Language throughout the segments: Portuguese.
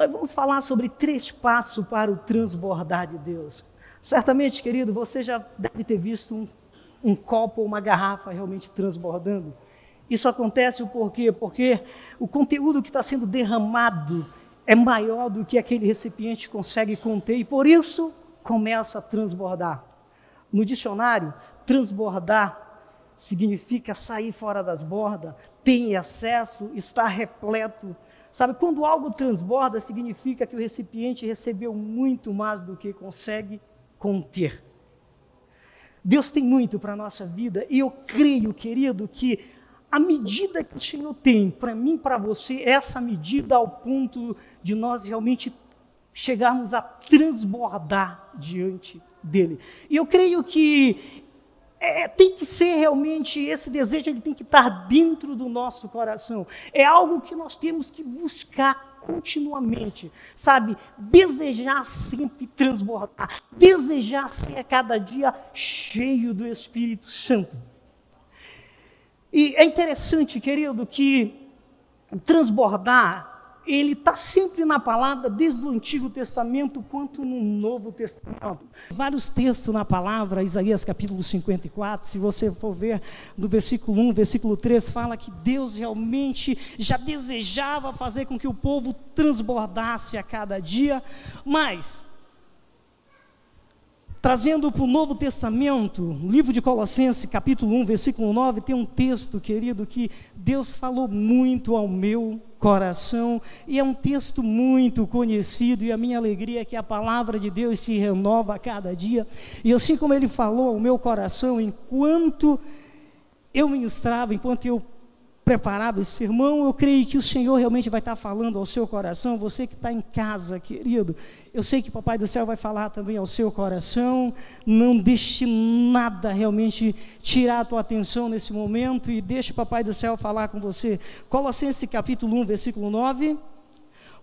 nós vamos falar sobre três passos para o transbordar de Deus. Certamente, querido, você já deve ter visto um, um copo ou uma garrafa realmente transbordando. Isso acontece por quê? Porque o conteúdo que está sendo derramado é maior do que aquele recipiente consegue conter e por isso começa a transbordar. No dicionário, transbordar significa sair fora das bordas, ter excesso, estar repleto. Sabe, quando algo transborda, significa que o recipiente recebeu muito mais do que consegue conter. Deus tem muito para a nossa vida e eu creio, querido, que a medida que o Senhor tem para mim, para você, essa medida ao ponto de nós realmente chegarmos a transbordar diante dele. E eu creio que é, tem que ser realmente esse desejo, ele tem que estar dentro do nosso coração. É algo que nós temos que buscar continuamente, sabe? Desejar sempre transbordar, desejar ser a cada dia cheio do Espírito Santo. E é interessante, querido, que transbordar ele está sempre na palavra, desde o Antigo Testamento quanto no Novo Testamento. Vários textos na palavra, Isaías capítulo 54, se você for ver do versículo 1, versículo 3, fala que Deus realmente já desejava fazer com que o povo transbordasse a cada dia, mas Trazendo para o Novo Testamento, livro de Colossenses, capítulo 1, versículo 9, tem um texto, querido, que Deus falou muito ao meu coração, e é um texto muito conhecido, e a minha alegria é que a palavra de Deus se renova a cada dia, e assim como ele falou ao meu coração, enquanto eu ministrava, enquanto eu preparava esse sermão, eu creio que o Senhor realmente vai estar falando ao seu coração, você que está em casa, querido. Eu sei que o Papai do Céu vai falar também ao seu coração. Não deixe nada realmente tirar a tua atenção nesse momento e deixe o Papai do Céu falar com você. Colossenses capítulo 1, versículo 9.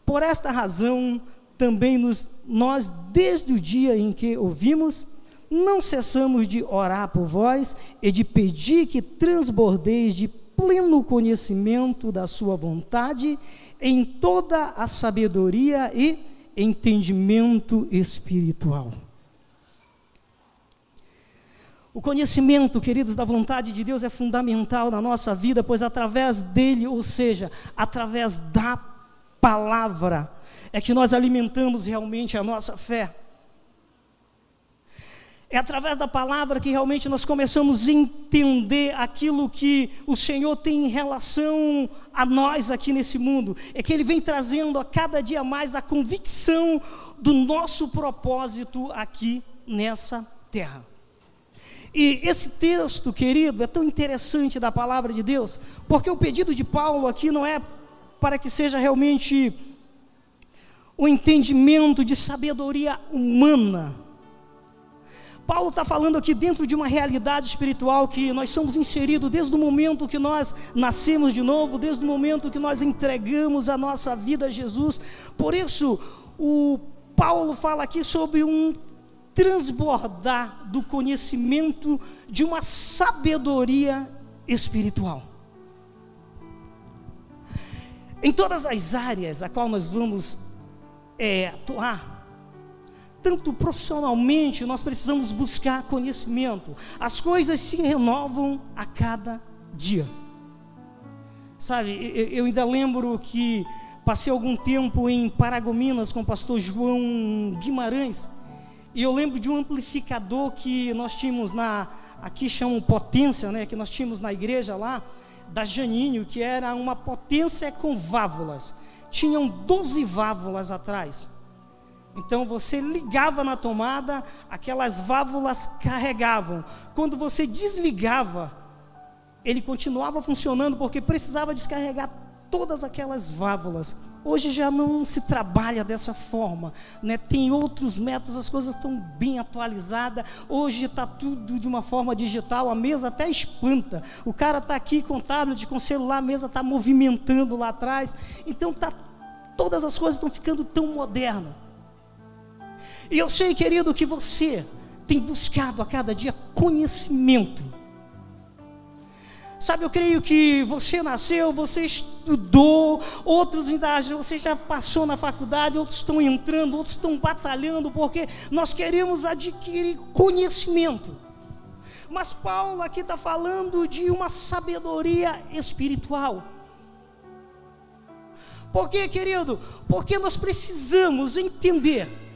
Por esta razão, também nos, nós, desde o dia em que ouvimos, não cessamos de orar por vós e de pedir que transbordeis de pleno conhecimento da Sua vontade, em toda a sabedoria e entendimento espiritual. O conhecimento, queridos, da vontade de Deus é fundamental na nossa vida, pois através dele, ou seja, através da palavra, é que nós alimentamos realmente a nossa fé. É através da palavra que realmente nós começamos a entender aquilo que o Senhor tem em relação a nós aqui nesse mundo. É que Ele vem trazendo a cada dia mais a convicção do nosso propósito aqui nessa terra. E esse texto, querido, é tão interessante da palavra de Deus, porque o pedido de Paulo aqui não é para que seja realmente o entendimento de sabedoria humana Paulo está falando aqui dentro de uma realidade espiritual que nós somos inseridos desde o momento que nós nascemos de novo, desde o momento que nós entregamos a nossa vida a Jesus. Por isso, o Paulo fala aqui sobre um transbordar do conhecimento de uma sabedoria espiritual. Em todas as áreas a qual nós vamos é, atuar, tanto profissionalmente, nós precisamos buscar conhecimento. As coisas se renovam a cada dia. Sabe, eu ainda lembro que passei algum tempo em Paragominas com o pastor João Guimarães, e eu lembro de um amplificador que nós tínhamos na, aqui chamam potência, né, que nós tínhamos na igreja lá, da Janinho, que era uma potência com válvulas. Tinham 12 válvulas atrás. Então você ligava na tomada, aquelas válvulas carregavam. Quando você desligava, ele continuava funcionando porque precisava descarregar todas aquelas válvulas. Hoje já não se trabalha dessa forma, né? tem outros métodos, as coisas estão bem atualizadas. Hoje está tudo de uma forma digital, a mesa até espanta. O cara está aqui com tablet, com celular, a mesa está movimentando lá atrás. Então tá, todas as coisas estão ficando tão modernas. E eu sei, querido, que você tem buscado a cada dia conhecimento. Sabe, eu creio que você nasceu, você estudou, outros ainda você já passou na faculdade, outros estão entrando, outros estão batalhando, porque nós queremos adquirir conhecimento. Mas Paulo aqui está falando de uma sabedoria espiritual. Por quê, querido? Porque nós precisamos entender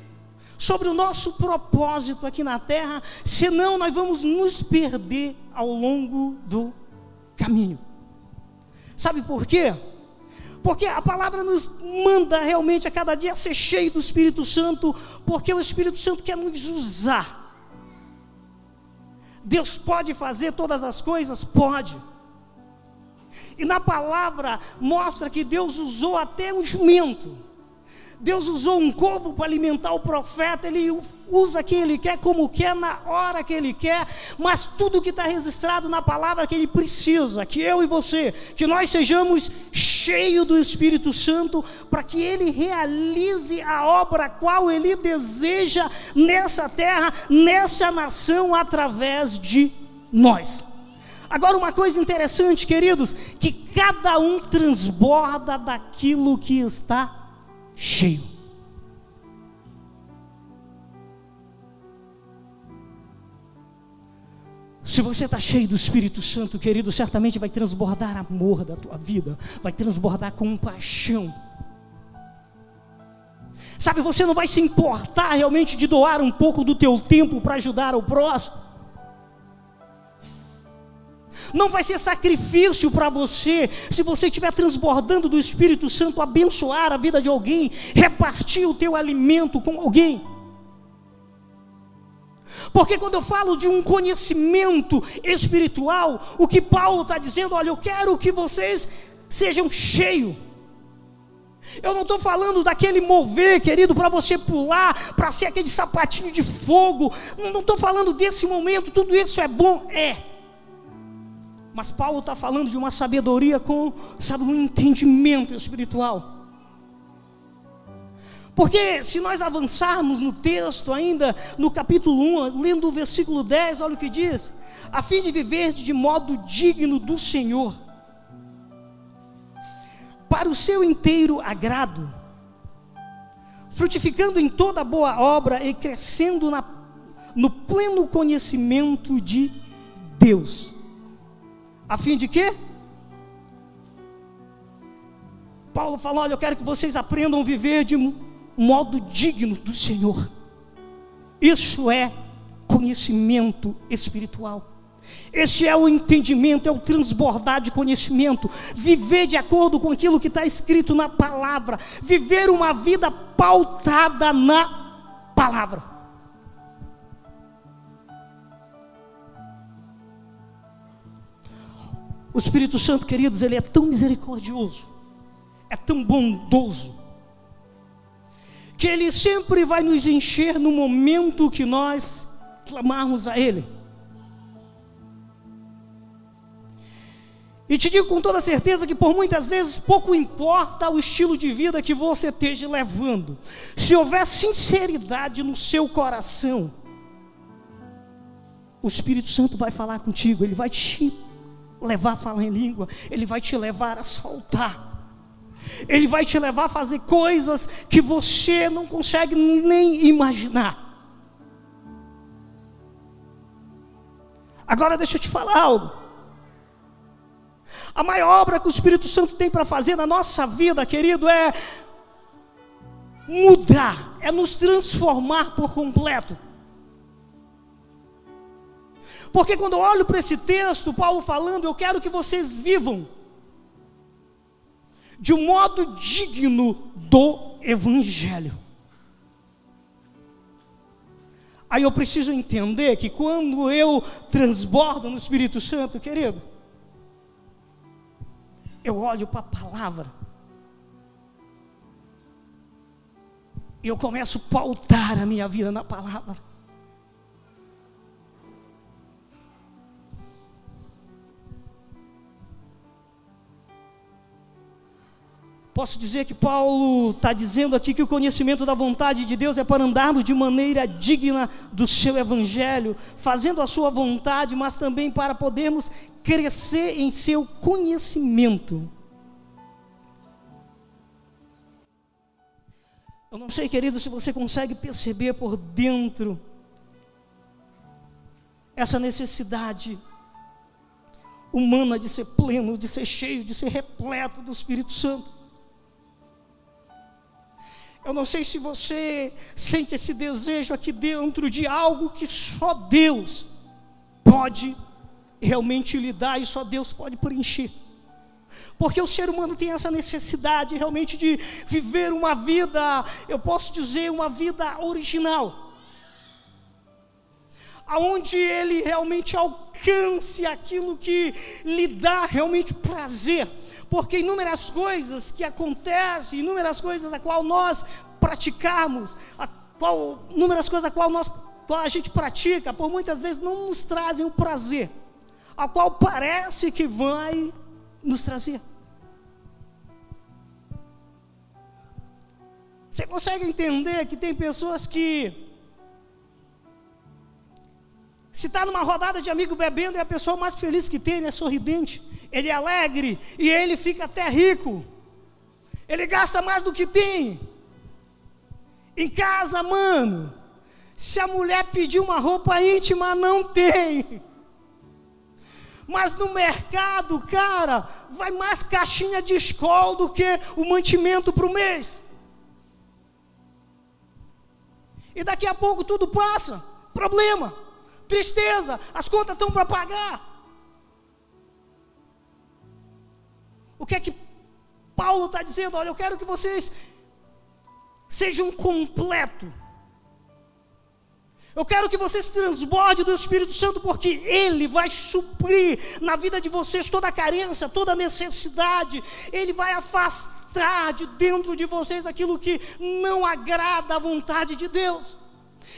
sobre o nosso propósito aqui na terra, senão nós vamos nos perder ao longo do caminho. Sabe por quê? Porque a palavra nos manda realmente a cada dia ser cheio do Espírito Santo, porque o Espírito Santo quer nos usar. Deus pode fazer todas as coisas? Pode. E na palavra mostra que Deus usou até um jumento Deus usou um corpo para alimentar o profeta, ele usa quem ele quer, como quer, na hora que ele quer, mas tudo que está registrado na palavra que ele precisa, que eu e você, que nós sejamos cheios do Espírito Santo, para que ele realize a obra qual ele deseja nessa terra, nessa nação, através de nós. Agora, uma coisa interessante, queridos, que cada um transborda daquilo que está cheio. Se você está cheio do Espírito Santo, querido, certamente vai transbordar amor da tua vida, vai transbordar compaixão. Sabe, você não vai se importar realmente de doar um pouco do teu tempo para ajudar o próximo não vai ser sacrifício para você, se você estiver transbordando do Espírito Santo, abençoar a vida de alguém, repartir o teu alimento com alguém. Porque quando eu falo de um conhecimento espiritual, o que Paulo está dizendo, olha, eu quero que vocês sejam cheios. Eu não estou falando daquele mover, querido, para você pular, para ser aquele sapatinho de fogo. Não estou falando desse momento, tudo isso é bom, é. Mas Paulo está falando de uma sabedoria com, sabe, um entendimento espiritual. Porque se nós avançarmos no texto ainda, no capítulo 1, lendo o versículo 10, olha o que diz: a fim de viver de modo digno do Senhor, para o seu inteiro agrado, frutificando em toda boa obra e crescendo na, no pleno conhecimento de Deus. A fim de quê? Paulo falou: Olha, eu quero que vocês aprendam a viver de modo digno do Senhor. Isso é conhecimento espiritual. Esse é o entendimento, é o transbordar de conhecimento, viver de acordo com aquilo que está escrito na palavra, viver uma vida pautada na palavra. O Espírito Santo, queridos, ele é tão misericordioso, é tão bondoso, que ele sempre vai nos encher no momento que nós clamarmos a Ele. E te digo com toda certeza que por muitas vezes pouco importa o estilo de vida que você esteja levando, se houver sinceridade no seu coração, o Espírito Santo vai falar contigo, ele vai te levar a falar em língua, Ele vai te levar a soltar. Ele vai te levar a fazer coisas que você não consegue nem imaginar. Agora deixa eu te falar algo. A maior obra que o Espírito Santo tem para fazer na nossa vida, querido, é mudar, é nos transformar por completo. Porque quando eu olho para esse texto, Paulo falando, eu quero que vocês vivam de um modo digno do Evangelho. Aí eu preciso entender que quando eu transbordo no Espírito Santo, querido, eu olho para a palavra, e eu começo a pautar a minha vida na palavra. Posso dizer que Paulo está dizendo aqui que o conhecimento da vontade de Deus é para andarmos de maneira digna do seu evangelho, fazendo a sua vontade, mas também para podermos crescer em seu conhecimento. Eu não sei, querido, se você consegue perceber por dentro essa necessidade humana de ser pleno, de ser cheio, de ser repleto do Espírito Santo. Eu não sei se você sente esse desejo aqui dentro de algo que só Deus pode realmente lhe dar e só Deus pode preencher. Porque o ser humano tem essa necessidade realmente de viver uma vida, eu posso dizer, uma vida original. Aonde ele realmente alcance aquilo que lhe dá realmente prazer porque inúmeras coisas que acontecem, inúmeras coisas a qual nós praticamos, a qual, inúmeras coisas a qual nós a gente pratica, por muitas vezes não nos trazem o prazer, a qual parece que vai nos trazer. Você consegue entender que tem pessoas que se está numa rodada de amigo bebendo, é a pessoa mais feliz que tem, é sorridente ele é alegre e ele fica até rico. Ele gasta mais do que tem. Em casa, mano, se a mulher pedir uma roupa íntima, não tem. Mas no mercado, cara, vai mais caixinha de escola do que o mantimento para o mês. E daqui a pouco tudo passa. Problema, tristeza, as contas estão para pagar. O que é que Paulo está dizendo? Olha, eu quero que vocês sejam completo. Eu quero que vocês transbordem do Espírito Santo, porque Ele vai suprir na vida de vocês toda a carência, toda a necessidade. Ele vai afastar de dentro de vocês aquilo que não agrada à vontade de Deus.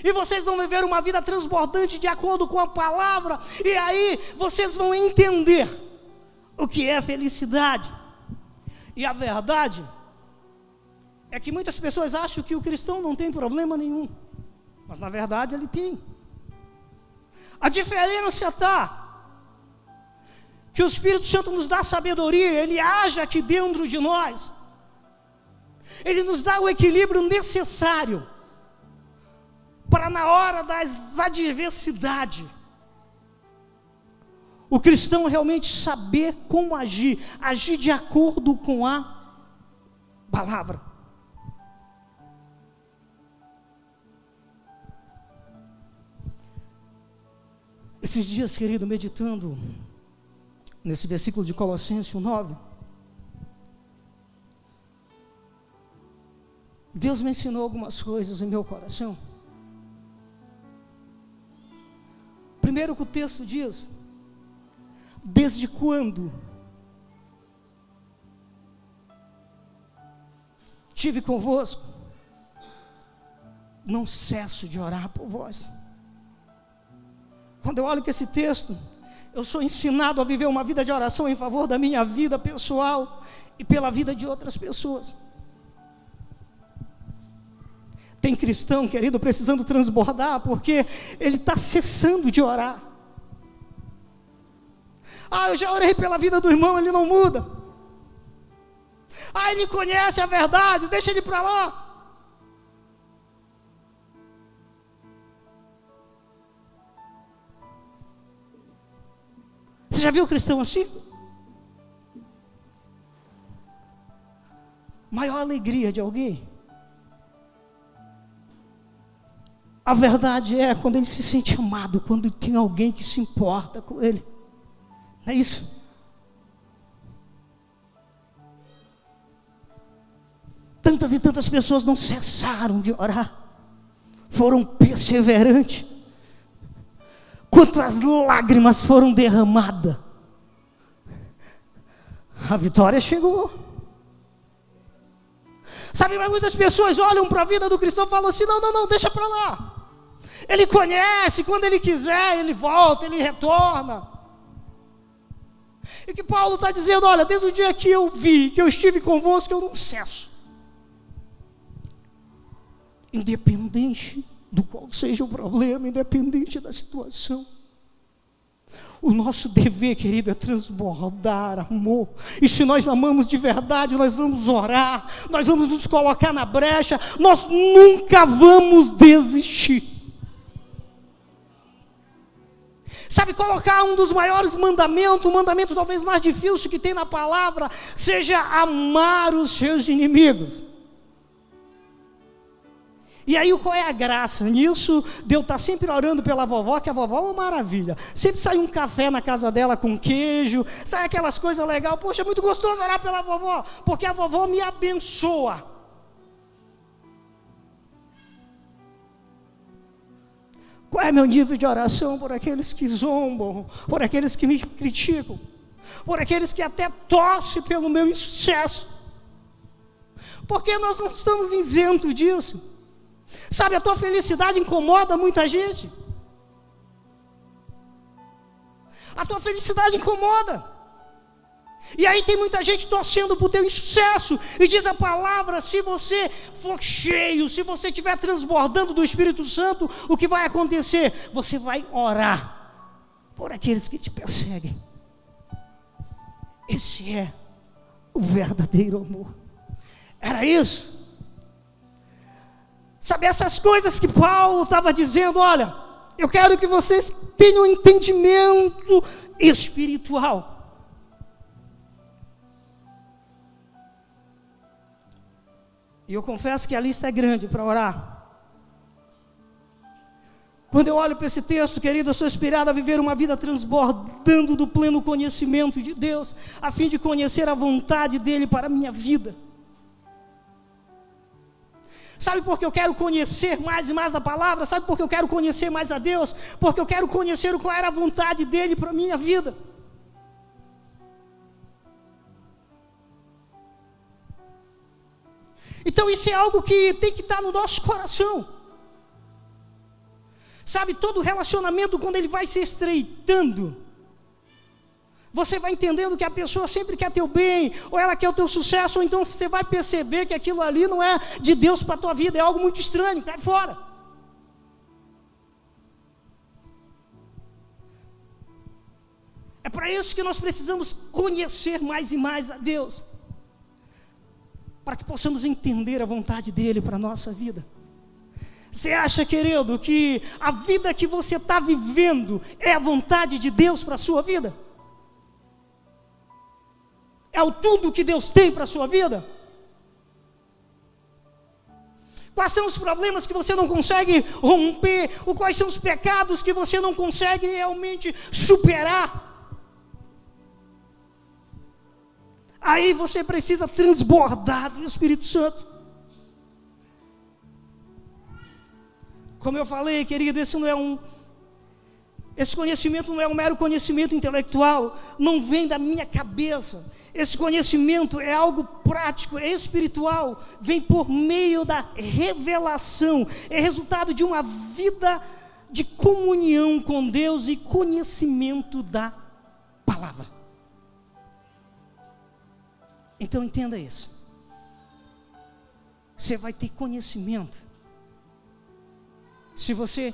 E vocês vão viver uma vida transbordante de acordo com a palavra, e aí vocês vão entender o que é felicidade. E a verdade é que muitas pessoas acham que o cristão não tem problema nenhum, mas na verdade ele tem. A diferença está que o Espírito Santo nos dá sabedoria, ele age aqui dentro de nós, ele nos dá o equilíbrio necessário para na hora das adversidades o cristão realmente saber como agir, agir de acordo com a palavra. Esses dias, querido, meditando nesse versículo de Colossenses 9, Deus me ensinou algumas coisas em meu coração. Primeiro que o texto diz, Desde quando? Tive convosco, não cesso de orar por vós. Quando eu olho para esse texto, eu sou ensinado a viver uma vida de oração em favor da minha vida pessoal e pela vida de outras pessoas. Tem cristão, querido, precisando transbordar, porque ele está cessando de orar. Ah, eu já orei pela vida do irmão, ele não muda. Ah, ele conhece a verdade, deixa ele para lá. Você já viu cristão assim? Maior alegria de alguém. A verdade é quando ele se sente amado, quando tem alguém que se importa com ele. Não é isso? Tantas e tantas pessoas não cessaram de orar, foram perseverantes. Quantas lágrimas foram derramadas, a vitória chegou. Sabe, mas muitas pessoas olham para a vida do cristão e falam assim: não, não, não, deixa para lá. Ele conhece, quando ele quiser, ele volta, ele retorna. E que Paulo está dizendo: olha, desde o dia que eu vi, que eu estive convosco, eu não cesso. Independente do qual seja o problema, independente da situação. O nosso dever, querido, é transbordar amor. E se nós amamos de verdade, nós vamos orar, nós vamos nos colocar na brecha, nós nunca vamos desistir. Sabe, colocar um dos maiores mandamentos, o mandamento talvez mais difícil que tem na palavra, seja amar os seus inimigos. E aí, qual é a graça nisso? Deus está sempre orando pela vovó, que a vovó é uma maravilha. Sempre sai um café na casa dela com queijo, sai aquelas coisas legais. Poxa, é muito gostoso orar pela vovó, porque a vovó me abençoa. Qual é meu nível de oração por aqueles que zombam, por aqueles que me criticam, por aqueles que até torcem pelo meu insucesso? Porque nós não estamos isentos disso. Sabe, a tua felicidade incomoda muita gente. A tua felicidade incomoda. E aí tem muita gente torcendo por teu insucesso. E diz a palavra: se você for cheio, se você estiver transbordando do Espírito Santo, o que vai acontecer? Você vai orar por aqueles que te perseguem. Esse é o verdadeiro amor. Era isso. Sabe, essas coisas que Paulo estava dizendo, olha, eu quero que vocês tenham entendimento espiritual. E eu confesso que a lista é grande para orar. Quando eu olho para esse texto, querido, eu sou inspirado a viver uma vida transbordando do pleno conhecimento de Deus, a fim de conhecer a vontade dEle para a minha vida. Sabe por que eu quero conhecer mais e mais da palavra? Sabe por que eu quero conhecer mais a Deus? Porque eu quero conhecer qual era a vontade dEle para a minha vida. Então isso é algo que tem que estar no nosso coração. Sabe, todo relacionamento, quando ele vai se estreitando, você vai entendendo que a pessoa sempre quer teu bem, ou ela quer o teu sucesso, ou então você vai perceber que aquilo ali não é de Deus para a tua vida, é algo muito estranho, cai fora. É para isso que nós precisamos conhecer mais e mais a Deus para que possamos entender a vontade dele para a nossa vida. Você acha, querido, que a vida que você está vivendo é a vontade de Deus para a sua vida? É o tudo que Deus tem para a sua vida? Quais são os problemas que você não consegue romper? Ou quais são os pecados que você não consegue realmente superar? Aí você precisa transbordar do Espírito Santo. Como eu falei, querido, esse não é um esse conhecimento não é um mero conhecimento intelectual, não vem da minha cabeça. Esse conhecimento é algo prático, é espiritual, vem por meio da revelação, é resultado de uma vida de comunhão com Deus e conhecimento da palavra. Então entenda isso. Você vai ter conhecimento. Se você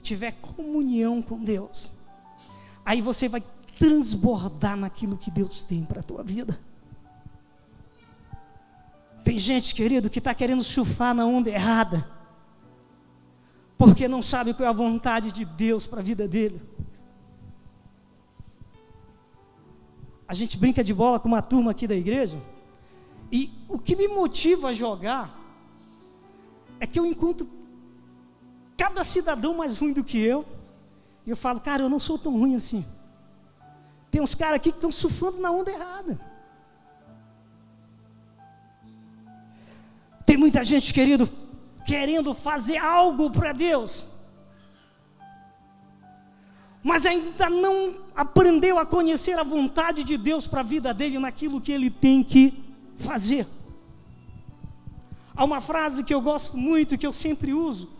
tiver comunhão com Deus, aí você vai transbordar naquilo que Deus tem para a tua vida. Tem gente, querido, que está querendo surfar na onda errada, porque não sabe qual é a vontade de Deus para a vida dele. A gente brinca de bola com uma turma aqui da igreja, e o que me motiva a jogar é que eu encontro cada cidadão mais ruim do que eu, e eu falo, cara, eu não sou tão ruim assim. Tem uns caras aqui que estão surfando na onda errada. Tem muita gente, querido, querendo fazer algo para Deus, mas ainda não aprendeu a conhecer a vontade de Deus para a vida dele naquilo que ele tem que fazer. Há uma frase que eu gosto muito, que eu sempre uso.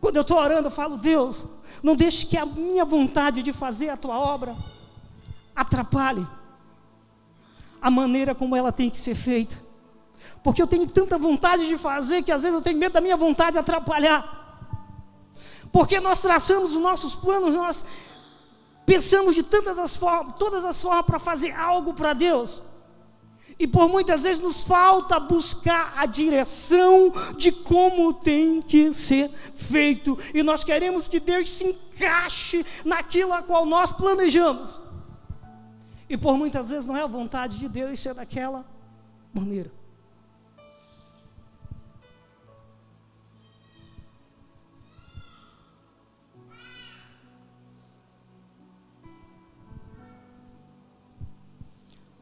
Quando eu estou orando, eu falo, Deus, não deixe que a minha vontade de fazer a tua obra atrapalhe a maneira como ela tem que ser feita. Porque eu tenho tanta vontade de fazer que às vezes eu tenho medo da minha vontade atrapalhar. Porque nós traçamos os nossos planos, nós pensamos de tantas as formas, todas as formas para fazer algo para Deus. E por muitas vezes nos falta buscar a direção de como tem que ser feito. E nós queremos que Deus se encaixe naquilo a qual nós planejamos. E por muitas vezes não é a vontade de Deus ser daquela maneira.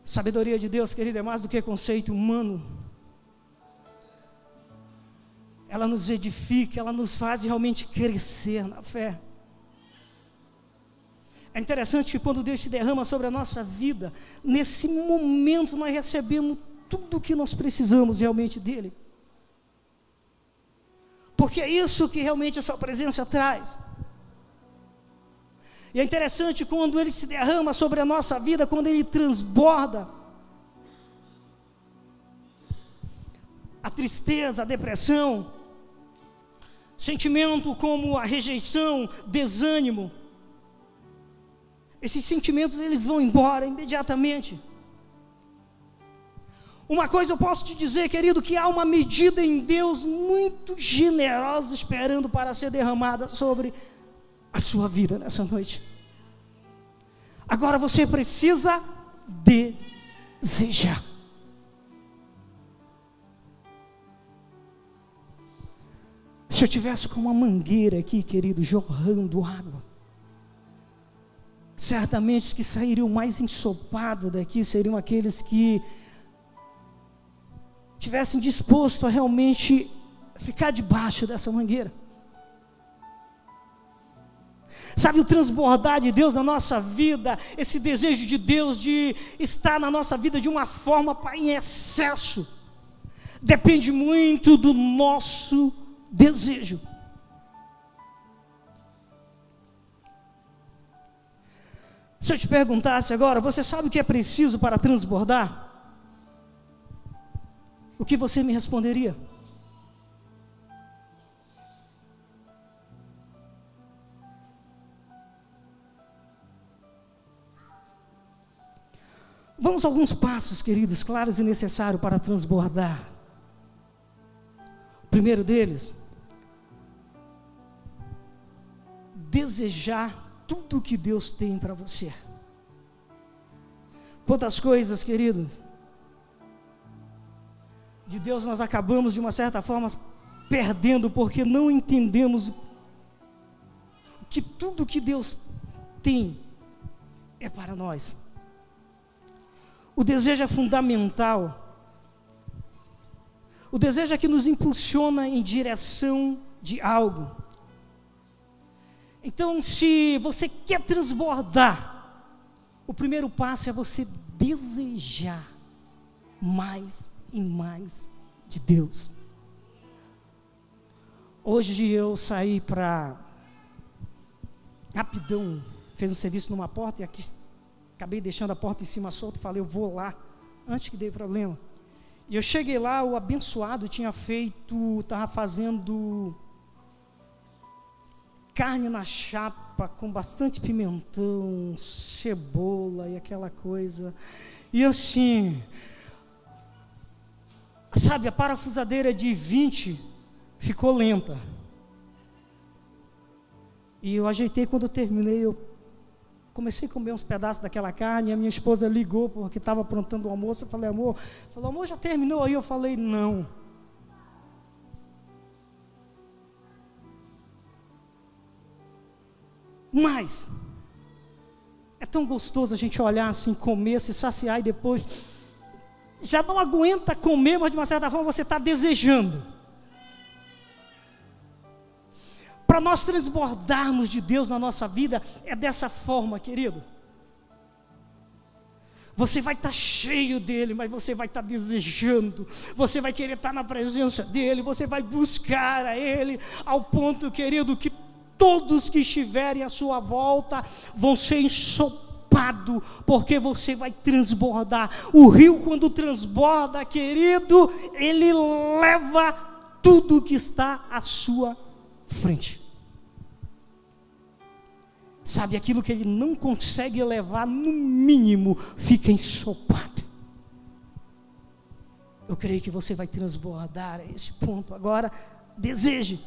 Sabedoria de Deus, querido, é mais do que conceito humano. Ela nos edifica, ela nos faz realmente crescer na fé. É interessante que quando Deus se derrama sobre a nossa vida, nesse momento nós recebemos tudo o que nós precisamos realmente dEle. Porque é isso que realmente a Sua presença traz. E é interessante quando ele se derrama sobre a nossa vida, quando ele transborda. A tristeza, a depressão, sentimento como a rejeição, desânimo. Esses sentimentos eles vão embora imediatamente. Uma coisa eu posso te dizer, querido, que há uma medida em Deus muito generosa esperando para ser derramada sobre a sua vida nessa noite. Agora você precisa desejar. Se eu tivesse com uma mangueira aqui, querido, jorrando água, certamente os que sairiam mais ensopados daqui seriam aqueles que tivessem disposto a realmente ficar debaixo dessa mangueira. Sabe, o transbordar de Deus na nossa vida, esse desejo de Deus de estar na nossa vida de uma forma em excesso, depende muito do nosso desejo. Se eu te perguntasse agora, você sabe o que é preciso para transbordar? O que você me responderia? Vamos alguns passos, queridos, claros e necessários para transbordar. O primeiro deles, desejar tudo que Deus tem para você. Quantas coisas, queridos, de Deus nós acabamos de uma certa forma perdendo porque não entendemos que tudo que Deus tem é para nós. O desejo é fundamental. O desejo é que nos impulsiona em direção de algo. Então, se você quer transbordar, o primeiro passo é você desejar mais e mais de Deus. Hoje eu saí para rapidão, fez um serviço numa porta e aqui acabei deixando a porta em cima solta, falei, eu vou lá, antes que dê problema. E eu cheguei lá, o abençoado tinha feito, estava fazendo carne na chapa com bastante pimentão, cebola e aquela coisa. E assim, sabe, a parafusadeira de 20 ficou lenta. E eu ajeitei quando eu terminei, eu comecei a comer uns pedaços daquela carne, a minha esposa ligou porque estava aprontando o almoço, eu falei, amor, falou, amor, já terminou aí? Eu falei, não. Mas, é tão gostoso a gente olhar assim, comer, se saciar e depois, já não aguenta comer, mas de uma certa forma você está desejando. Para nós transbordarmos de Deus na nossa vida, é dessa forma, querido. Você vai estar tá cheio dele, mas você vai estar tá desejando, você vai querer estar tá na presença dele, você vai buscar a ele, ao ponto, querido, que todos que estiverem à sua volta vão ser ensopados ensopado, porque você vai transbordar. O rio, quando transborda, querido, ele leva tudo que está à sua frente. Sabe, aquilo que ele não consegue levar, no mínimo, fica ensopado. Eu creio que você vai transbordar a esse ponto. Agora, deseje.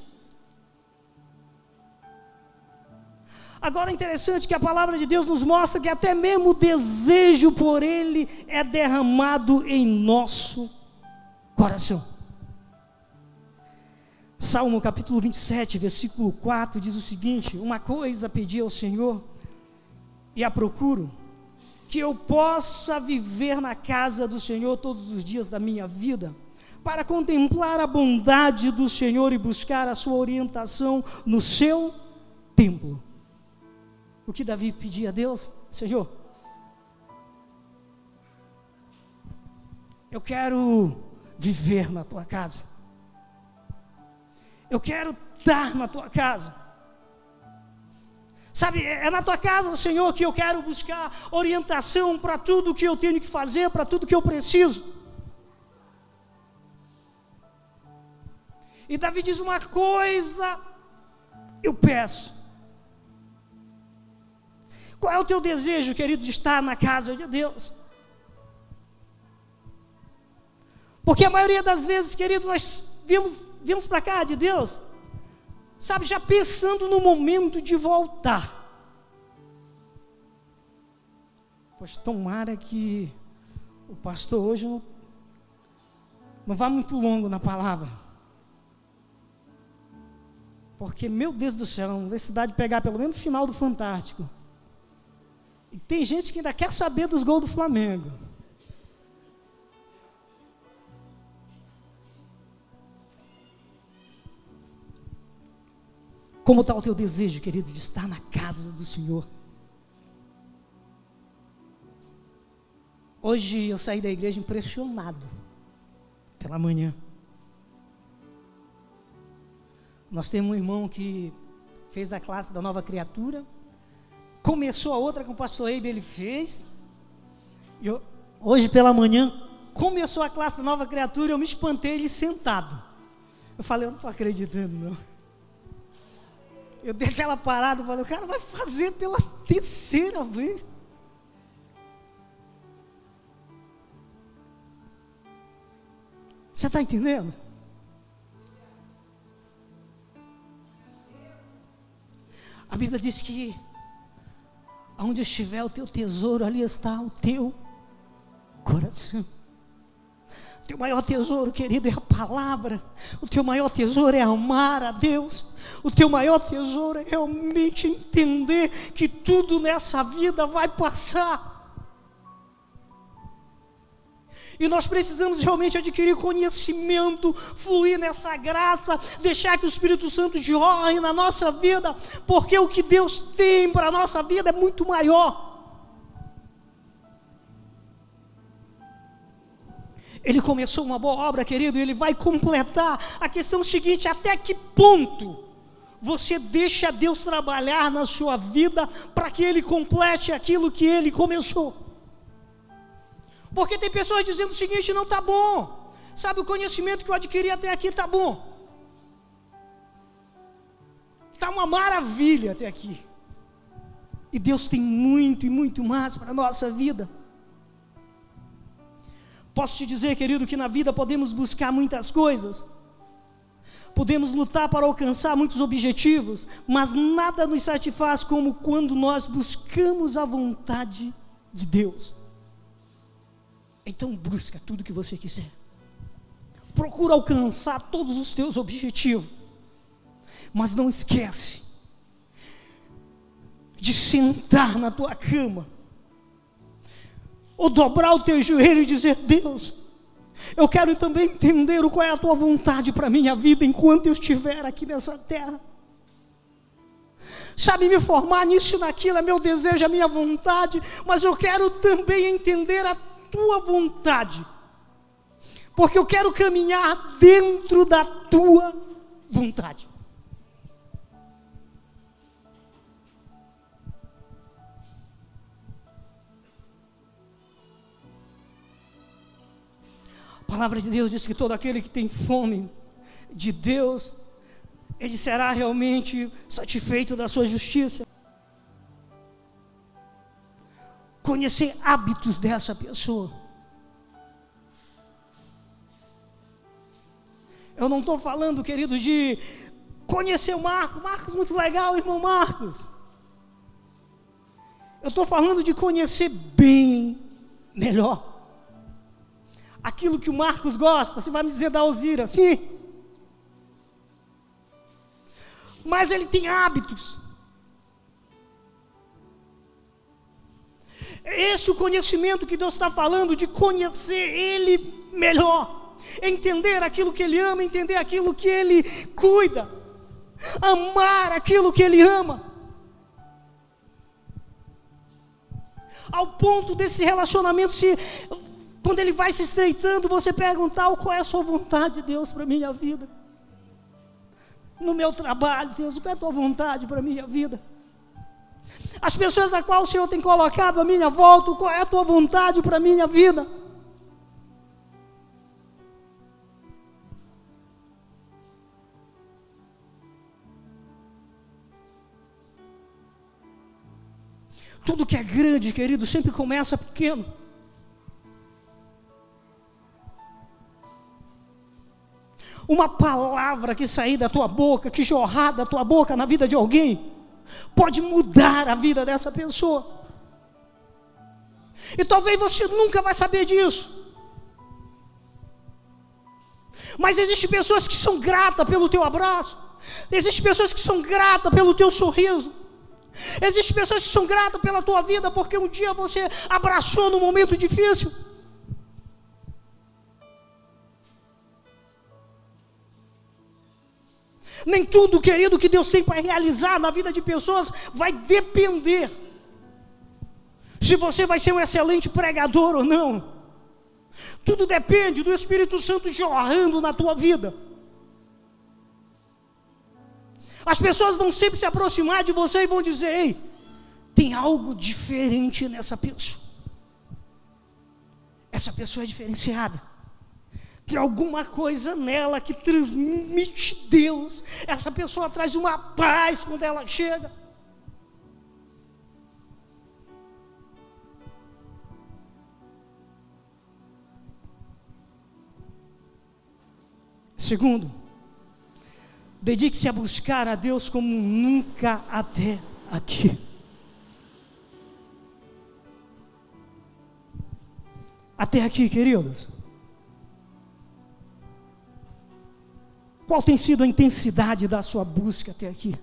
Agora é interessante que a palavra de Deus nos mostra que até mesmo o desejo por Ele é derramado em nosso coração. Salmo capítulo 27, versículo 4 diz o seguinte: Uma coisa pedi ao Senhor e a procuro, que eu possa viver na casa do Senhor todos os dias da minha vida, para contemplar a bondade do Senhor e buscar a sua orientação no seu templo. O que Davi pedia a Deus, Senhor, eu quero viver na tua casa. Eu quero estar na tua casa. Sabe, é na tua casa, Senhor, que eu quero buscar orientação para tudo que eu tenho que fazer, para tudo que eu preciso. E Davi diz uma coisa, eu peço. Qual é o teu desejo, querido, de estar na casa de Deus? Porque a maioria das vezes, querido, nós vimos viemos para cá de Deus, sabe, já pensando no momento de voltar. Pois tomara que o pastor hoje não, não vá muito longo na palavra. Porque, meu Deus do céu, a universidade pegar pelo menos o final do Fantástico. E tem gente que ainda quer saber dos gols do Flamengo. Como está o teu desejo, querido, de estar na casa do Senhor? Hoje eu saí da igreja impressionado pela manhã. Nós temos um irmão que fez a classe da nova criatura. Começou a outra com o pastor Eibe, ele fez. Eu, hoje pela manhã, começou a classe da nova criatura, eu me espantei ele sentado. Eu falei, eu não estou acreditando, não. Eu dei aquela parada falei, o cara vai fazer pela terceira vez. Você está entendendo? A Bíblia diz que onde estiver o teu tesouro, ali está o teu coração. O teu maior tesouro, querido, é a palavra. O teu maior tesouro é amar a Deus. O teu maior tesouro é realmente entender que tudo nessa vida vai passar. E nós precisamos realmente adquirir conhecimento, fluir nessa graça, deixar que o Espírito Santo jorre na nossa vida, porque o que Deus tem para a nossa vida é muito maior. Ele começou uma boa obra, querido, e ele vai completar. A questão é seguinte: até que ponto você deixa Deus trabalhar na sua vida para que Ele complete aquilo que Ele começou? Porque tem pessoas dizendo o seguinte: não está bom, sabe, o conhecimento que eu adquiri até aqui está bom, está uma maravilha até aqui, e Deus tem muito e muito mais para a nossa vida. Posso te dizer, querido, que na vida podemos buscar muitas coisas, podemos lutar para alcançar muitos objetivos, mas nada nos satisfaz como quando nós buscamos a vontade de Deus. Então busca tudo que você quiser. Procura alcançar todos os teus objetivos. Mas não esquece de sentar na tua cama ou dobrar o teu joelho e dizer: Deus, eu quero também entender qual é a tua vontade para a minha vida enquanto eu estiver aqui nessa terra. Sabe, me formar nisso e naquilo é meu desejo, é minha vontade, mas eu quero também entender a tua vontade, porque eu quero caminhar dentro da tua vontade. Palavra de Deus diz que todo aquele que tem fome de Deus, ele será realmente satisfeito da sua justiça. Conhecer hábitos dessa pessoa. Eu não estou falando, querido, de conhecer o Marcos. Marcos, muito legal, irmão Marcos. Eu estou falando de conhecer bem melhor. Aquilo que o Marcos gosta, você vai me dizer da Alzira, sim. Mas ele tem hábitos. Esse é o conhecimento que Deus está falando, de conhecer Ele melhor, entender aquilo que Ele ama, entender aquilo que Ele cuida, amar aquilo que Ele ama. ao ponto desse relacionamento se quando ele vai se estreitando, você perguntar qual é a sua vontade, Deus, para a minha vida. No meu trabalho, Deus, qual é a tua vontade para a minha vida? As pessoas a qual o Senhor tem colocado a minha volta, qual é a tua vontade para a minha vida? Tudo que é grande, querido, sempre começa pequeno. Uma palavra que sair da tua boca, que jorrar da tua boca na vida de alguém, pode mudar a vida dessa pessoa. E talvez você nunca vai saber disso. Mas existem pessoas que são gratas pelo teu abraço. Existem pessoas que são gratas pelo teu sorriso. Existem pessoas que são gratas pela tua vida porque um dia você abraçou num momento difícil. Nem tudo, querido, que Deus tem para realizar na vida de pessoas vai depender se você vai ser um excelente pregador ou não. Tudo depende do Espírito Santo jorrando na tua vida. As pessoas vão sempre se aproximar de você e vão dizer: Ei, tem algo diferente nessa pessoa. Essa pessoa é diferenciada. Tem alguma coisa nela que transmite Deus. Essa pessoa traz uma paz quando ela chega. Segundo, Dedique-se a buscar a Deus como nunca até aqui. Até aqui, queridos. Qual tem sido a intensidade da sua busca até aqui?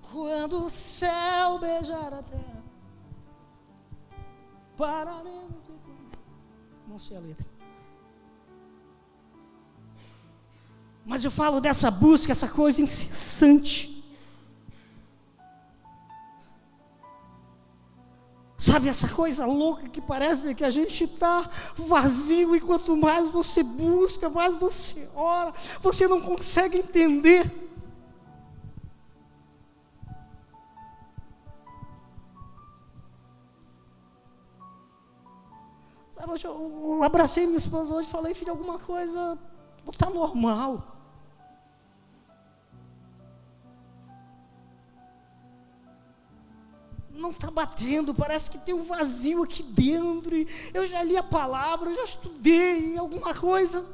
Quando o céu beijar a terra, pararemos de. Não sei a letra. Mas eu falo dessa busca, essa coisa incessante. Sabe essa coisa louca que parece que a gente está vazio e quanto mais você busca, mais você ora, você não consegue entender. Sabe, eu, eu abracei minha esposa hoje e falei, filho, alguma coisa não está normal. Não está batendo, parece que tem um vazio aqui dentro. eu já li a palavra, eu já estudei alguma coisa.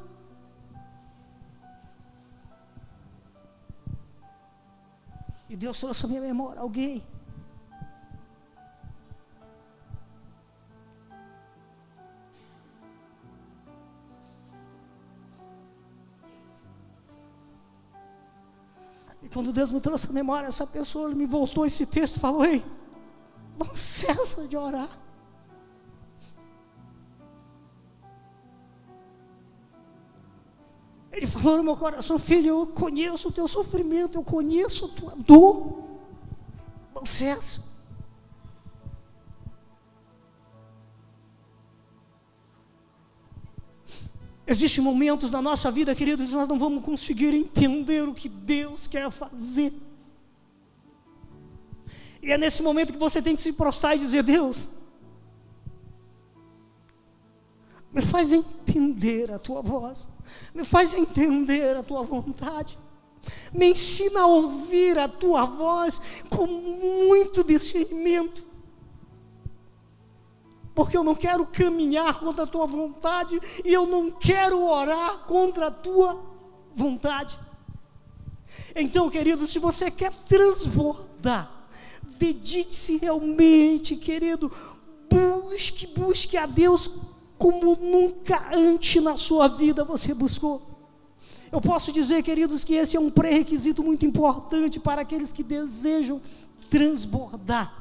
E Deus trouxe a minha memória alguém. E quando Deus me trouxe a memória, essa pessoa me voltou esse texto e falou: Ei, não cessa de orar. Ele falou no meu coração, filho, eu conheço o teu sofrimento, eu conheço a tua dor. Não cessa. Existem momentos na nossa vida, queridos, nós não vamos conseguir entender o que Deus quer fazer. E é nesse momento que você tem que se prostrar e dizer: Deus, Me faz entender a tua voz. Me faz entender a tua vontade. Me ensina a ouvir a tua voz com muito discernimento. Porque eu não quero caminhar contra a tua vontade e eu não quero orar contra a tua vontade. Então, querido, se você quer transbordar, dedique-se realmente, querido, busque, busque a Deus como nunca antes na sua vida você buscou. Eu posso dizer, queridos, que esse é um pré-requisito muito importante para aqueles que desejam transbordar.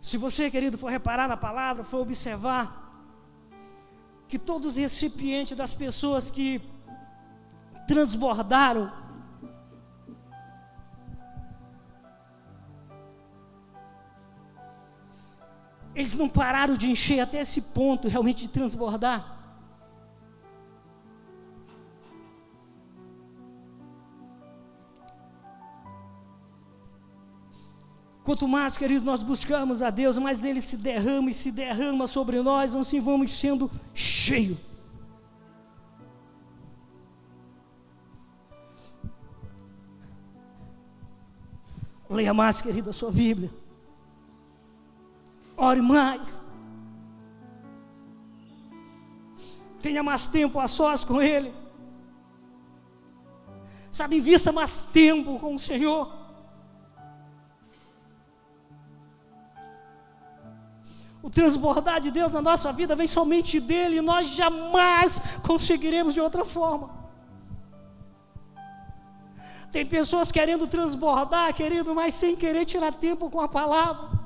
Se você, querido, for reparar na palavra, for observar, que todos os recipientes das pessoas que transbordaram Eles não pararam de encher até esse ponto realmente de transbordar. Quanto mais, querido, nós buscamos a Deus, mais Ele se derrama e se derrama sobre nós, assim vamos sendo cheios. Leia mais, querido, a sua Bíblia. Ore mais. Tenha mais tempo a sós com Ele. Sabe, invista mais tempo com o Senhor. O transbordar de Deus na nossa vida vem somente dele, e nós jamais conseguiremos de outra forma. Tem pessoas querendo transbordar, querido, mas sem querer tirar tempo com a palavra.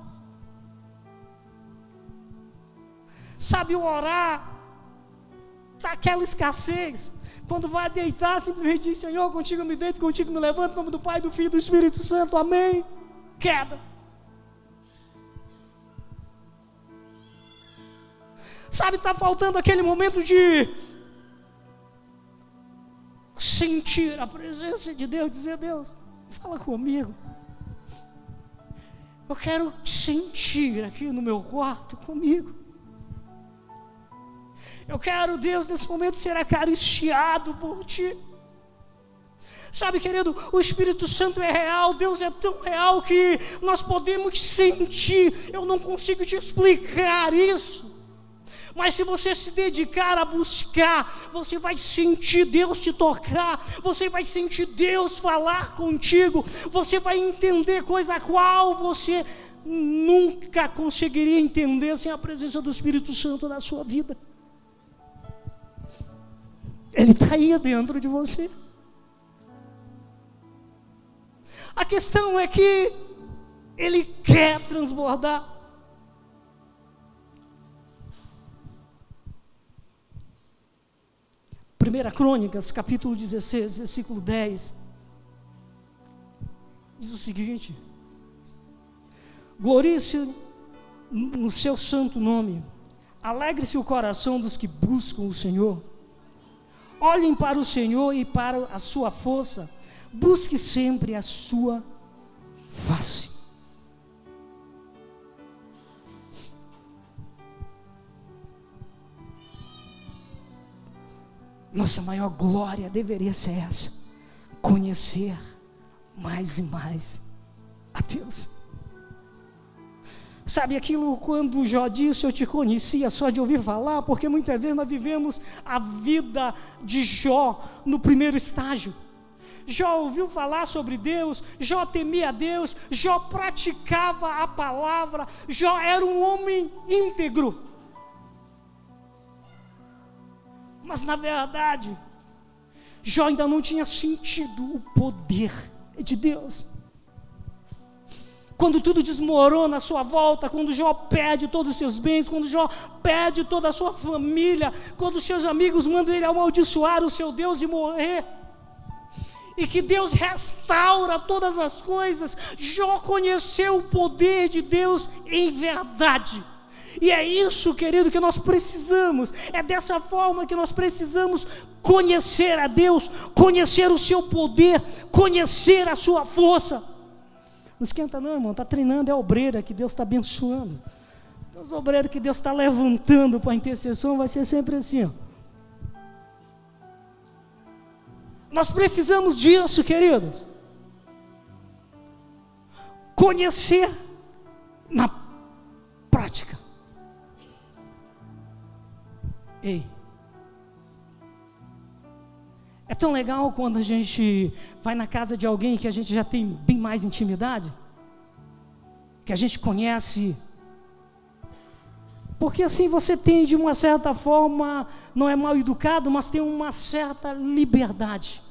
sabe orar, está aquela escassez. Quando vai deitar, simplesmente diz: Senhor, contigo me deito, contigo me levanto, em nome do Pai, do Filho e do Espírito Santo, amém. Queda. Sabe, está faltando aquele momento de sentir a presença de Deus, dizer: Deus, fala comigo. Eu quero sentir aqui no meu quarto comigo. Eu quero, Deus, nesse momento ser acariciado por Ti. Sabe, querido, o Espírito Santo é real, Deus é tão real que nós podemos sentir. Eu não consigo te explicar isso. Mas se você se dedicar a buscar, você vai sentir Deus te tocar, você vai sentir Deus falar contigo, você vai entender coisa qual você nunca conseguiria entender sem a presença do Espírito Santo na sua vida. Ele está aí dentro de você. A questão é que ele quer transbordar. Primeira Crônicas, capítulo 16, versículo 10. Diz o seguinte: Glorie-se no seu santo nome, alegre-se o coração dos que buscam o Senhor. Olhem para o Senhor e para a sua força. Busque sempre a sua face. Nossa maior glória deveria ser essa: conhecer mais e mais a Deus. Sabe aquilo quando Jó disse, eu te conhecia só de ouvir falar, porque muitas vezes nós vivemos a vida de Jó no primeiro estágio. Jó ouviu falar sobre Deus, Jó temia Deus, Jó praticava a palavra, Jó era um homem íntegro. Mas na verdade, Jó ainda não tinha sentido o poder de Deus quando tudo desmorona à sua volta, quando Jó perde todos os seus bens, quando Jó perde toda a sua família, quando seus amigos mandam ele amaldiçoar o seu Deus e morrer, e que Deus restaura todas as coisas, Jó conheceu o poder de Deus em verdade. E é isso, querido, que nós precisamos. É dessa forma que nós precisamos conhecer a Deus, conhecer o seu poder, conhecer a sua força. Não esquenta não, irmão. Está treinando, é obreira que Deus está abençoando. Então, os obreiros que Deus está levantando para a intercessão vai ser sempre assim. Ó. Nós precisamos disso, queridos. Conhecer na prática. Ei. É tão legal quando a gente vai na casa de alguém que a gente já tem bem mais intimidade, que a gente conhece. Porque assim você tem, de uma certa forma, não é mal educado, mas tem uma certa liberdade.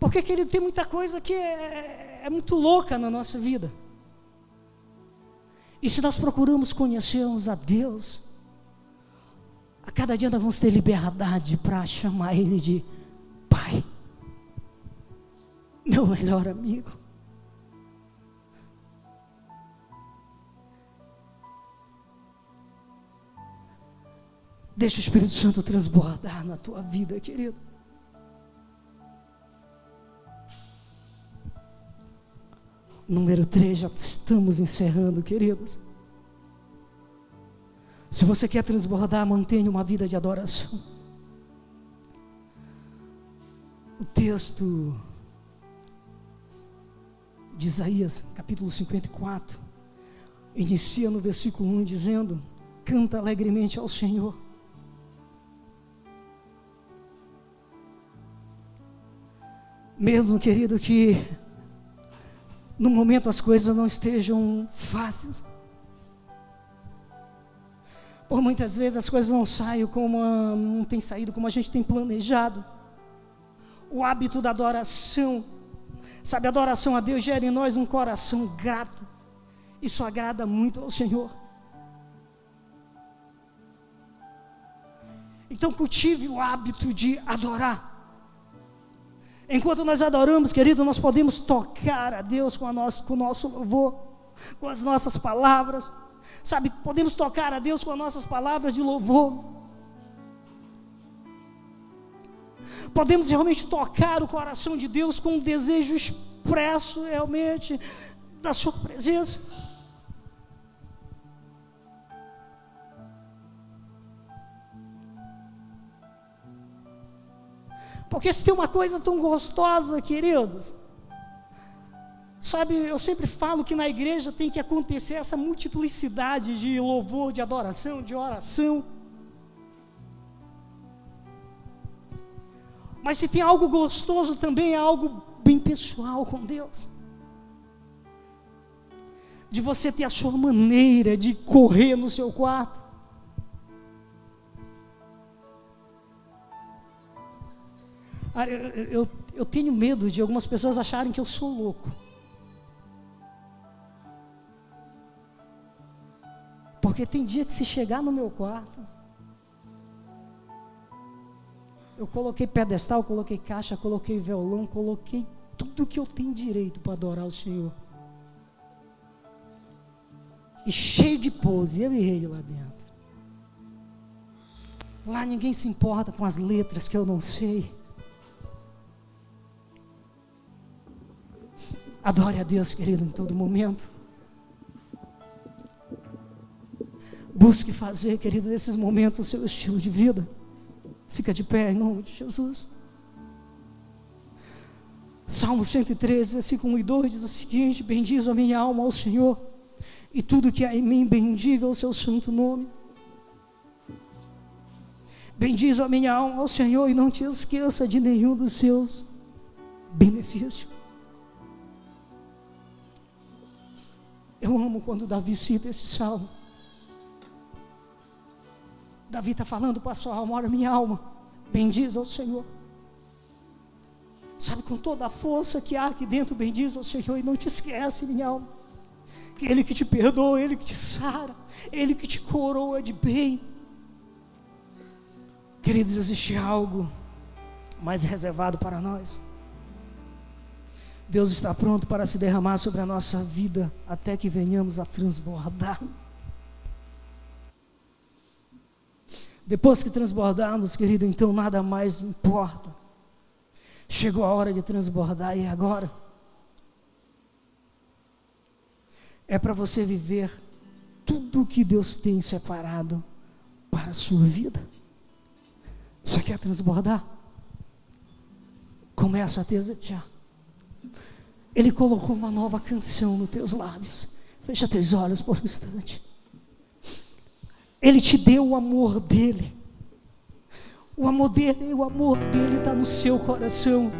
Porque, querido, tem muita coisa que é, é muito louca na nossa vida. E se nós procuramos conhecermos a Deus, a cada dia nós vamos ter liberdade para chamar Ele de Pai, meu melhor amigo. Deixa o Espírito Santo transbordar na tua vida, querido. Número 3, já estamos encerrando, queridos. Se você quer transbordar, mantenha uma vida de adoração. O texto de Isaías, capítulo 54, inicia no versículo 1 dizendo: Canta alegremente ao Senhor. Mesmo, querido, que no momento as coisas não estejam fáceis. Por muitas vezes as coisas não saem como não tem saído como a gente tem planejado. O hábito da adoração, sabe, a adoração a Deus gera em nós um coração grato. Isso agrada muito ao Senhor. Então cultive o hábito de adorar. Enquanto nós adoramos, querido, nós podemos tocar a Deus com, a nosso, com o nosso louvor, com as nossas palavras. Sabe, podemos tocar a Deus com as nossas palavras de louvor. Podemos realmente tocar o coração de Deus com um desejo expresso realmente da Sua presença. Porque se tem uma coisa tão gostosa, queridos, sabe, eu sempre falo que na igreja tem que acontecer essa multiplicidade de louvor, de adoração, de oração. Mas se tem algo gostoso também é algo bem pessoal com Deus. De você ter a sua maneira de correr no seu quarto. Eu, eu, eu tenho medo de algumas pessoas acharem que eu sou louco. Porque tem dia que se chegar no meu quarto, eu coloquei pedestal, coloquei caixa, coloquei violão, coloquei tudo que eu tenho direito para adorar o Senhor. E cheio de pose, eu e ele lá dentro. Lá ninguém se importa com as letras que eu não sei. Adore a Deus, querido, em todo momento. Busque fazer, querido, nesses momentos o seu estilo de vida. Fica de pé em nome de Jesus. Salmo 113, versículo 1 e 2 diz o seguinte: Bendiz a minha alma ao Senhor, e tudo que há em mim bendiga o seu santo nome. Bendiz a minha alma ao Senhor e não te esqueça de nenhum dos seus benefícios. Eu amo quando Davi cita esse salmo. Davi está falando para a sua alma, olha minha alma, bendiz ao Senhor. Sabe, com toda a força que há aqui dentro, bendiz ao Senhor e não te esquece, minha alma. Que Ele que te perdoa, Ele que te sara, Ele que te coroa de bem. Queridos, existe algo mais reservado para nós. Deus está pronto para se derramar sobre a nossa vida até que venhamos a transbordar. Depois que transbordarmos, querido, então nada mais importa. Chegou a hora de transbordar e agora? É para você viver tudo que Deus tem separado para a sua vida. Você quer transbordar? Começa a desejar. Ele colocou uma nova canção nos teus lábios. Fecha teus olhos por um instante. Ele te deu o amor dele. O amor dele, o amor dele está no seu coração.